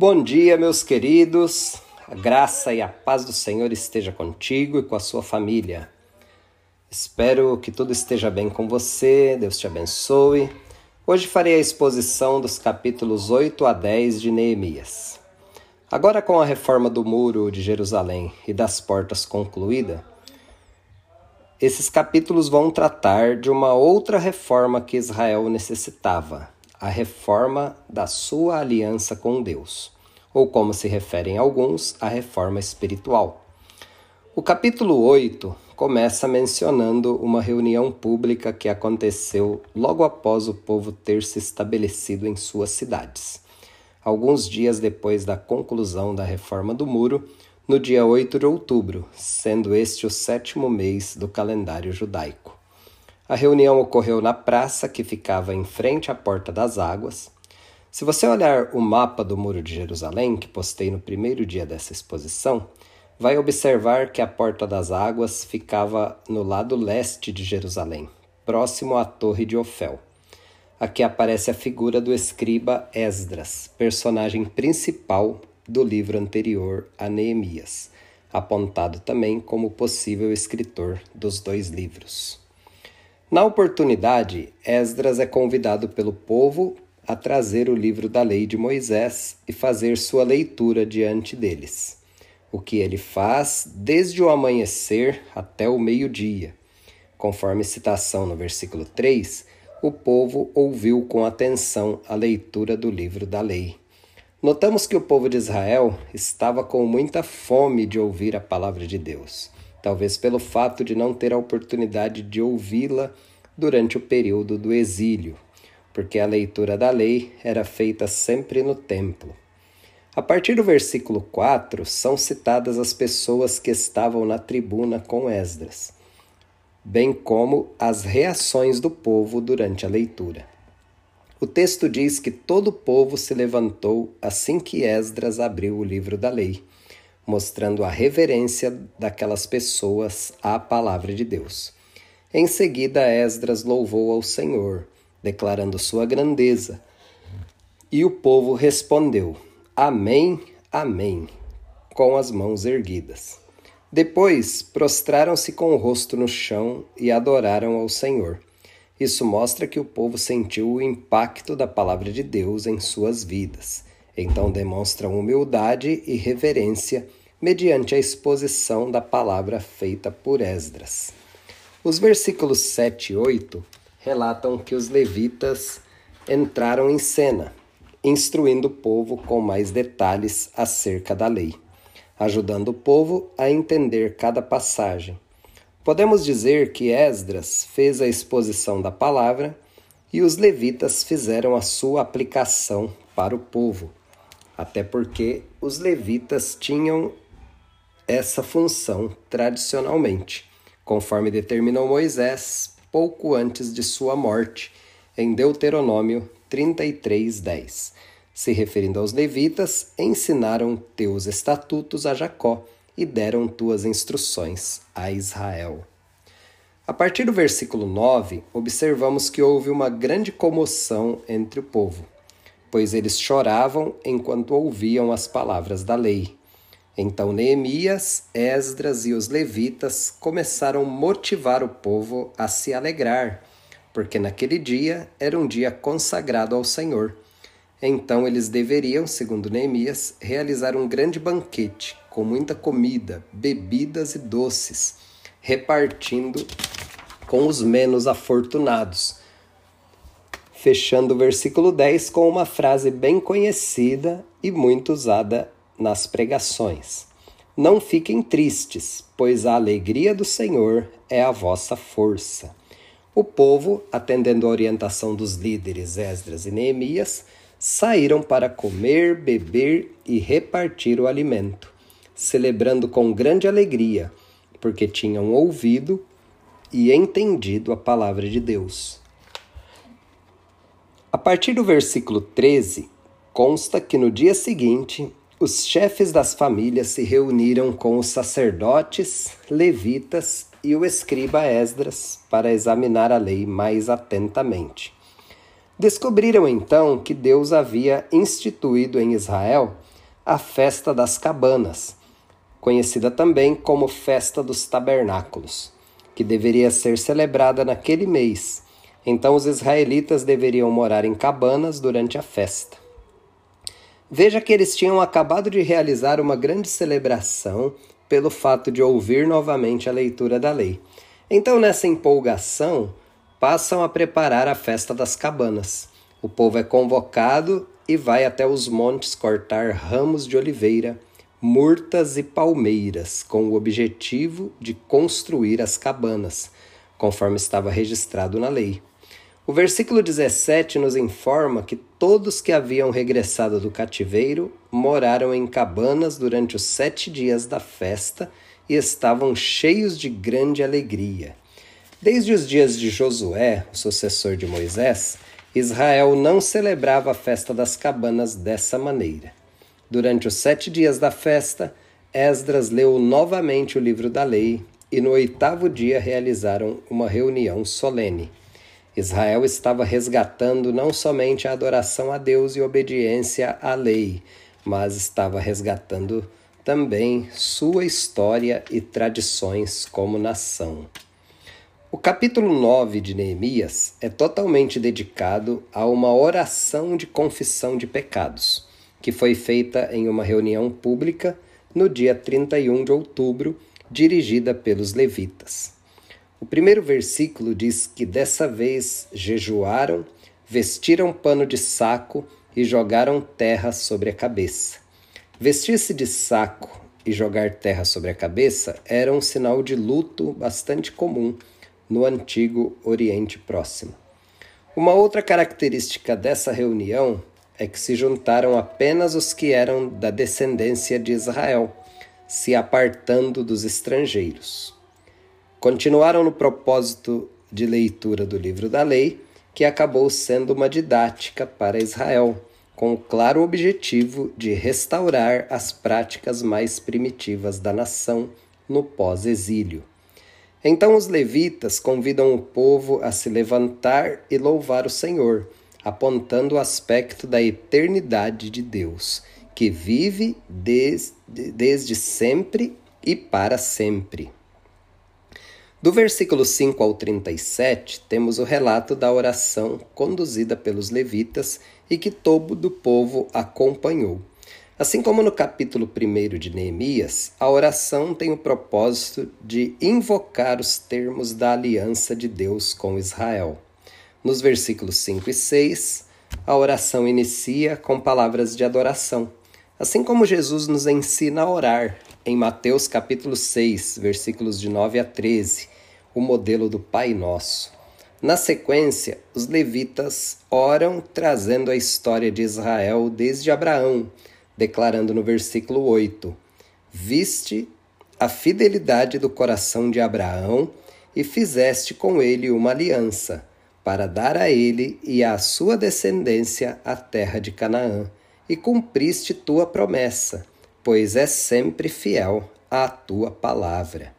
Bom dia, meus queridos. A graça e a paz do Senhor esteja contigo e com a sua família. Espero que tudo esteja bem com você, Deus te abençoe. Hoje farei a exposição dos capítulos 8 a 10 de Neemias. Agora, com a reforma do muro de Jerusalém e das portas concluída, esses capítulos vão tratar de uma outra reforma que Israel necessitava, a reforma da sua aliança com Deus, ou como se referem alguns, a reforma espiritual. O capítulo 8 começa mencionando uma reunião pública que aconteceu logo após o povo ter se estabelecido em suas cidades. Alguns dias depois da conclusão da reforma do muro, no dia 8 de outubro, sendo este o sétimo mês do calendário judaico. A reunião ocorreu na praça que ficava em frente à Porta das Águas. Se você olhar o mapa do Muro de Jerusalém, que postei no primeiro dia dessa exposição, vai observar que a Porta das Águas ficava no lado leste de Jerusalém, próximo à Torre de Ofel. Aqui aparece a figura do escriba Esdras, personagem principal do livro anterior a Neemias, apontado também como possível escritor dos dois livros. Na oportunidade, Esdras é convidado pelo povo a trazer o livro da lei de Moisés e fazer sua leitura diante deles, o que ele faz desde o amanhecer até o meio-dia. Conforme citação no versículo 3, o povo ouviu com atenção a leitura do livro da lei. Notamos que o povo de Israel estava com muita fome de ouvir a palavra de Deus talvez pelo fato de não ter a oportunidade de ouvi-la durante o período do exílio, porque a leitura da lei era feita sempre no templo. A partir do versículo 4, são citadas as pessoas que estavam na tribuna com Esdras, bem como as reações do povo durante a leitura. O texto diz que todo o povo se levantou assim que Esdras abriu o livro da lei mostrando a reverência daquelas pessoas à palavra de Deus. Em seguida, Esdras louvou ao Senhor, declarando sua grandeza. E o povo respondeu: Amém, Amém, com as mãos erguidas. Depois prostraram-se com o rosto no chão e adoraram ao Senhor. Isso mostra que o povo sentiu o impacto da palavra de Deus em suas vidas. Então demonstram humildade e reverência mediante a exposição da palavra feita por Esdras. Os versículos 7 e 8 relatam que os levitas entraram em cena, instruindo o povo com mais detalhes acerca da lei, ajudando o povo a entender cada passagem. Podemos dizer que Esdras fez a exposição da palavra e os levitas fizeram a sua aplicação para o povo, até porque os levitas tinham essa função tradicionalmente, conforme determinou Moisés pouco antes de sua morte, em Deuteronômio 33:10. Se referindo aos levitas, ensinaram teus estatutos a Jacó e deram tuas instruções a Israel. A partir do versículo 9, observamos que houve uma grande comoção entre o povo, pois eles choravam enquanto ouviam as palavras da lei. Então Neemias, Esdras e os levitas começaram a motivar o povo a se alegrar, porque naquele dia era um dia consagrado ao Senhor. Então eles deveriam, segundo Neemias, realizar um grande banquete com muita comida, bebidas e doces, repartindo com os menos afortunados. Fechando o versículo 10 com uma frase bem conhecida e muito usada nas pregações. Não fiquem tristes, pois a alegria do Senhor é a vossa força. O povo, atendendo a orientação dos líderes Esdras e Neemias, saíram para comer, beber e repartir o alimento, celebrando com grande alegria, porque tinham ouvido e entendido a palavra de Deus. A partir do versículo 13, consta que no dia seguinte os chefes das famílias se reuniram com os sacerdotes, levitas e o escriba Esdras para examinar a lei mais atentamente. Descobriram então que Deus havia instituído em Israel a festa das cabanas, conhecida também como Festa dos Tabernáculos, que deveria ser celebrada naquele mês. Então os israelitas deveriam morar em cabanas durante a festa. Veja que eles tinham acabado de realizar uma grande celebração pelo fato de ouvir novamente a leitura da lei. Então, nessa empolgação, passam a preparar a festa das cabanas. O povo é convocado e vai até os montes cortar ramos de oliveira, murtas e palmeiras, com o objetivo de construir as cabanas, conforme estava registrado na lei. O versículo 17 nos informa que todos que haviam regressado do cativeiro moraram em cabanas durante os sete dias da festa e estavam cheios de grande alegria. Desde os dias de Josué, o sucessor de Moisés, Israel não celebrava a festa das cabanas dessa maneira. Durante os sete dias da festa, Esdras leu novamente o livro da lei e no oitavo dia realizaram uma reunião solene. Israel estava resgatando não somente a adoração a Deus e obediência à lei, mas estava resgatando também sua história e tradições como nação. O capítulo 9 de Neemias é totalmente dedicado a uma oração de confissão de pecados, que foi feita em uma reunião pública no dia 31 de outubro, dirigida pelos levitas. O primeiro versículo diz que dessa vez jejuaram, vestiram pano de saco e jogaram terra sobre a cabeça. Vestir-se de saco e jogar terra sobre a cabeça era um sinal de luto bastante comum no antigo Oriente Próximo. Uma outra característica dessa reunião é que se juntaram apenas os que eram da descendência de Israel, se apartando dos estrangeiros. Continuaram no propósito de leitura do livro da lei, que acabou sendo uma didática para Israel, com o claro objetivo de restaurar as práticas mais primitivas da nação no pós-exílio. Então os levitas convidam o povo a se levantar e louvar o Senhor, apontando o aspecto da eternidade de Deus, que vive desde, desde sempre e para sempre. Do versículo 5 ao 37, temos o relato da oração conduzida pelos levitas e que todo o povo acompanhou. Assim como no capítulo 1 de Neemias, a oração tem o propósito de invocar os termos da aliança de Deus com Israel. Nos versículos 5 e 6, a oração inicia com palavras de adoração, assim como Jesus nos ensina a orar em Mateus capítulo 6, versículos de 9 a 13, o modelo do Pai Nosso. Na sequência, os levitas oram trazendo a história de Israel desde Abraão, declarando no versículo 8: Viste a fidelidade do coração de Abraão e fizeste com ele uma aliança, para dar a ele e à sua descendência a terra de Canaã, e cumpriste tua promessa pois é sempre fiel à tua palavra.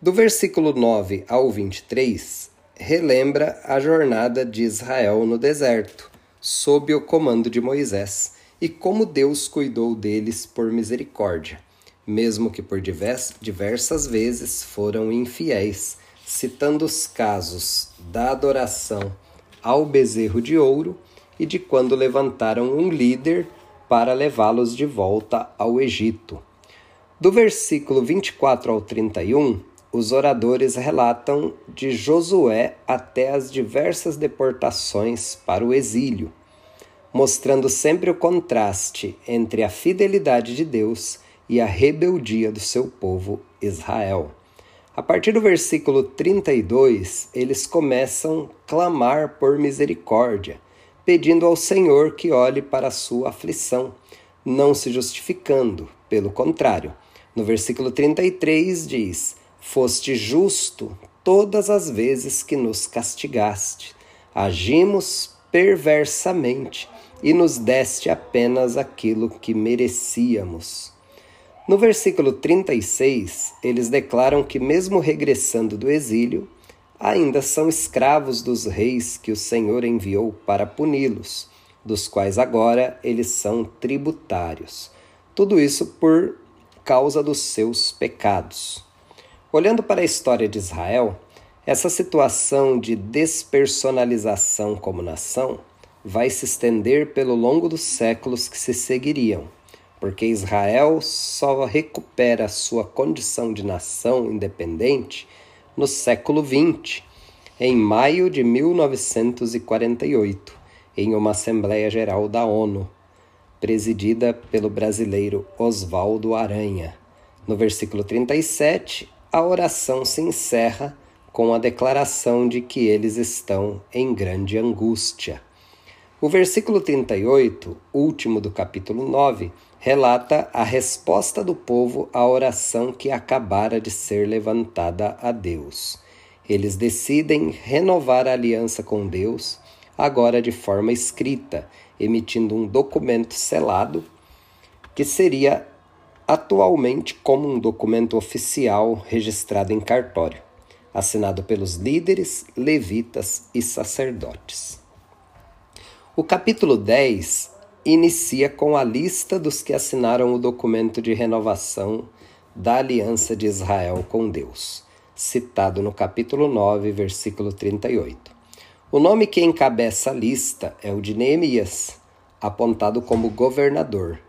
Do versículo 9 ao 23, relembra a jornada de Israel no deserto, sob o comando de Moisés, e como Deus cuidou deles por misericórdia, mesmo que por diversas vezes foram infiéis, citando os casos da adoração ao bezerro de ouro e de quando levantaram um líder para levá-los de volta ao Egito. Do versículo 24 ao 31, os oradores relatam de Josué até as diversas deportações para o exílio, mostrando sempre o contraste entre a fidelidade de Deus e a rebeldia do seu povo Israel. A partir do versículo 32, eles começam a clamar por misericórdia pedindo ao Senhor que olhe para a sua aflição, não se justificando, pelo contrário. No versículo 33 diz: Foste justo todas as vezes que nos castigaste, agimos perversamente e nos deste apenas aquilo que merecíamos. No versículo 36, eles declaram que, mesmo regressando do exílio, ainda são escravos dos reis que o Senhor enviou para puni-los, dos quais agora eles são tributários. Tudo isso por causa dos seus pecados. Olhando para a história de Israel, essa situação de despersonalização como nação vai se estender pelo longo dos séculos que se seguiriam, porque Israel só recupera sua condição de nação independente no século XX, em maio de 1948, em uma Assembleia Geral da ONU, presidida pelo brasileiro Oswaldo Aranha. No versículo 37, a oração se encerra com a declaração de que eles estão em grande angústia. O versículo 38, último do capítulo 9, relata a resposta do povo à oração que acabara de ser levantada a Deus. Eles decidem renovar a aliança com Deus, agora de forma escrita, emitindo um documento selado, que seria atualmente como um documento oficial registrado em cartório, assinado pelos líderes, levitas e sacerdotes. O capítulo 10 inicia com a lista dos que assinaram o documento de renovação da aliança de Israel com Deus, citado no capítulo 9, versículo 38. O nome que encabeça a lista é o de Neemias, apontado como governador,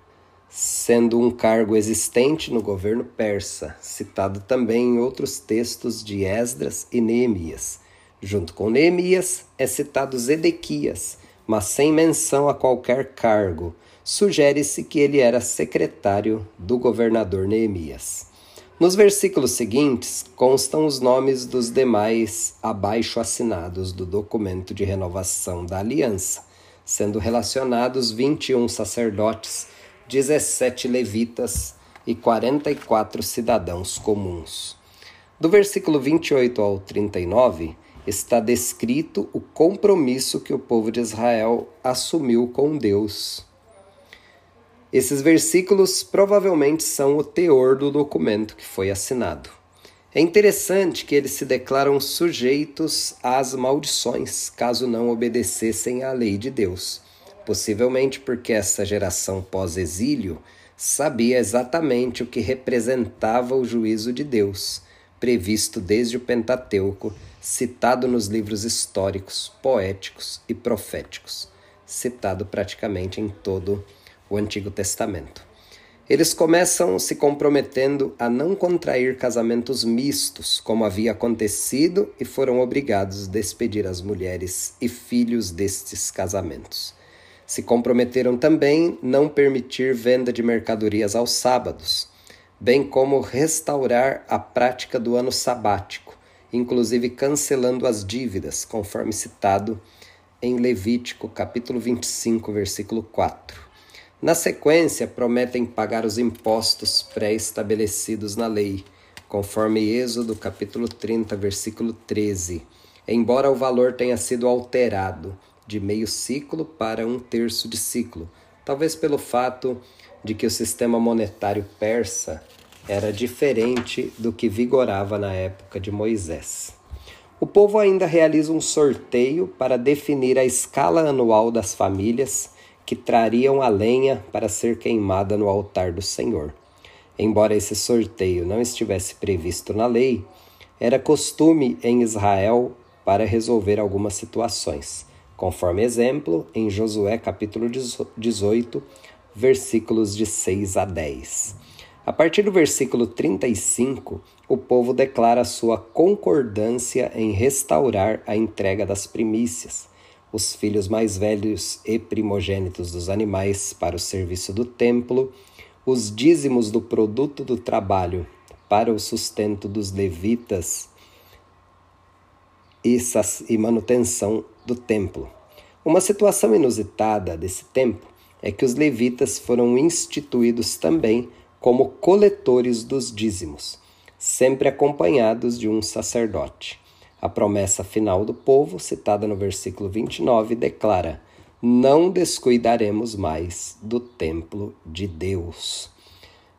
sendo um cargo existente no governo persa, citado também em outros textos de Esdras e Neemias. Junto com Neemias é citado Zedequias, mas sem menção a qualquer cargo, sugere-se que ele era secretário do governador Neemias. Nos versículos seguintes constam os nomes dos demais abaixo assinados do documento de renovação da aliança, sendo relacionados 21 sacerdotes, 17 levitas e 44 cidadãos comuns. Do versículo 28 ao 39, está descrito o compromisso que o povo de Israel assumiu com Deus. Esses versículos provavelmente são o teor do documento que foi assinado. É interessante que eles se declaram sujeitos às maldições caso não obedecessem à lei de Deus, possivelmente porque essa geração pós-exílio sabia exatamente o que representava o juízo de Deus, previsto desde o Pentateuco citado nos livros históricos, poéticos e proféticos, citado praticamente em todo o Antigo Testamento. Eles começam se comprometendo a não contrair casamentos mistos, como havia acontecido, e foram obrigados a despedir as mulheres e filhos destes casamentos. Se comprometeram também não permitir venda de mercadorias aos sábados, bem como restaurar a prática do ano sabático inclusive cancelando as dívidas, conforme citado em Levítico, capítulo 25, versículo 4. Na sequência, prometem pagar os impostos pré-estabelecidos na lei, conforme Êxodo, capítulo 30, versículo 13, embora o valor tenha sido alterado de meio ciclo para um terço de ciclo, talvez pelo fato de que o sistema monetário persa era diferente do que vigorava na época de Moisés. O povo ainda realiza um sorteio para definir a escala anual das famílias que trariam a lenha para ser queimada no altar do Senhor. Embora esse sorteio não estivesse previsto na lei, era costume em Israel para resolver algumas situações, conforme exemplo em Josué capítulo 18, versículos de 6 a 10. A partir do versículo 35, o povo declara sua concordância em restaurar a entrega das primícias, os filhos mais velhos e primogênitos dos animais para o serviço do templo, os dízimos do produto do trabalho para o sustento dos levitas e manutenção do templo. Uma situação inusitada desse tempo é que os levitas foram instituídos também como coletores dos dízimos, sempre acompanhados de um sacerdote. A promessa final do povo, citada no versículo 29, declara: Não descuidaremos mais do templo de Deus.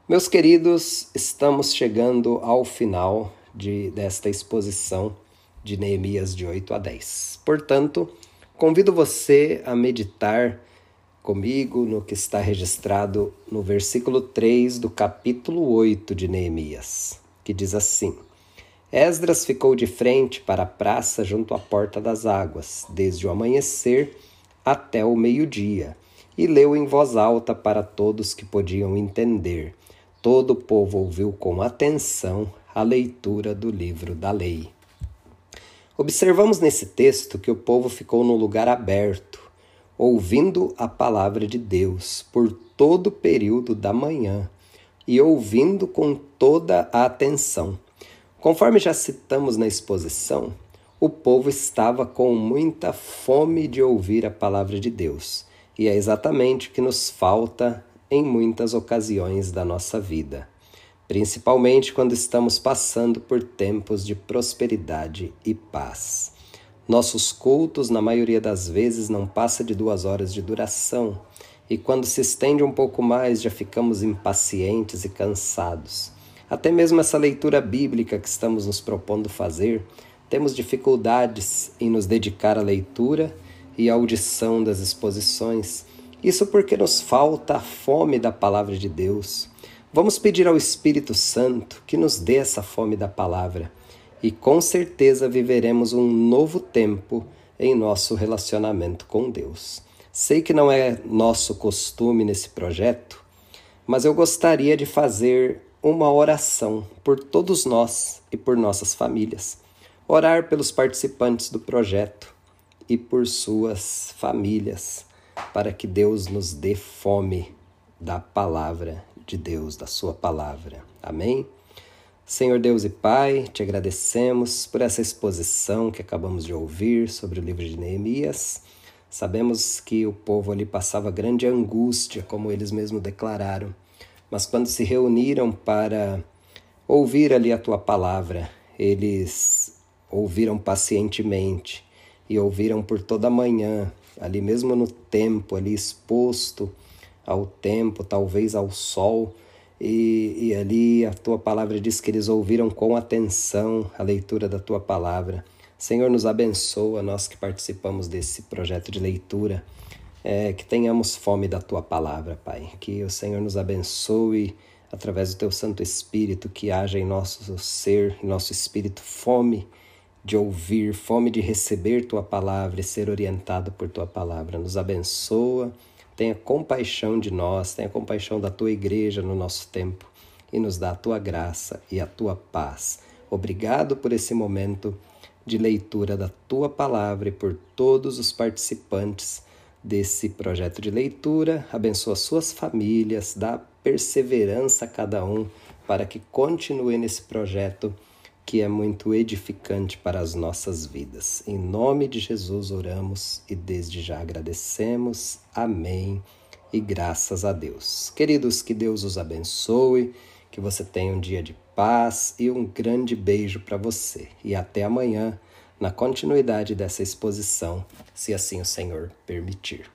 Meus queridos, estamos chegando ao final de, desta exposição de Neemias de 8 a 10. Portanto, convido você a meditar comigo no que está registrado no versículo 3 do capítulo 8 de Neemias, que diz assim: Esdras ficou de frente para a praça junto à porta das águas, desde o amanhecer até o meio-dia, e leu em voz alta para todos que podiam entender. Todo o povo ouviu com atenção a leitura do livro da lei. Observamos nesse texto que o povo ficou no lugar aberto, ouvindo a palavra de Deus por todo o período da manhã e ouvindo com toda a atenção. Conforme já citamos na exposição, o povo estava com muita fome de ouvir a palavra de Deus, e é exatamente o que nos falta em muitas ocasiões da nossa vida principalmente quando estamos passando por tempos de prosperidade e paz. Nossos cultos, na maioria das vezes, não passa de duas horas de duração, e quando se estende um pouco mais, já ficamos impacientes e cansados. Até mesmo essa leitura bíblica que estamos nos propondo fazer, temos dificuldades em nos dedicar à leitura e à audição das exposições. Isso porque nos falta a fome da palavra de Deus Vamos pedir ao Espírito Santo que nos dê essa fome da palavra e com certeza viveremos um novo tempo em nosso relacionamento com Deus. Sei que não é nosso costume nesse projeto, mas eu gostaria de fazer uma oração por todos nós e por nossas famílias. Orar pelos participantes do projeto e por suas famílias, para que Deus nos dê fome da palavra de Deus, da Sua palavra. Amém? Senhor Deus e Pai, te agradecemos por essa exposição que acabamos de ouvir sobre o livro de Neemias. Sabemos que o povo ali passava grande angústia, como eles mesmos declararam, mas quando se reuniram para ouvir ali a tua palavra, eles ouviram pacientemente e ouviram por toda a manhã, ali mesmo no tempo, ali exposto ao tempo, talvez ao sol. E, e, ali a tua palavra diz que eles ouviram com atenção a leitura da tua palavra. Senhor, nos abençoa, nós que participamos desse projeto de leitura, é, que tenhamos fome da tua palavra, Pai. Que o Senhor nos abençoe através do teu Santo Espírito, que haja em nosso ser, em nosso espírito, fome de ouvir, fome de receber tua palavra e ser orientado por tua palavra. Nos abençoa Tenha compaixão de nós, tenha compaixão da tua igreja no nosso tempo e nos dá a tua graça e a tua paz. Obrigado por esse momento de leitura da tua palavra e por todos os participantes desse projeto de leitura. Abençoa suas famílias, dá perseverança a cada um para que continue nesse projeto que é muito edificante para as nossas vidas. Em nome de Jesus oramos e desde já agradecemos. Amém. E graças a Deus. Queridos, que Deus os abençoe, que você tenha um dia de paz e um grande beijo para você. E até amanhã, na continuidade dessa exposição, se assim o Senhor permitir.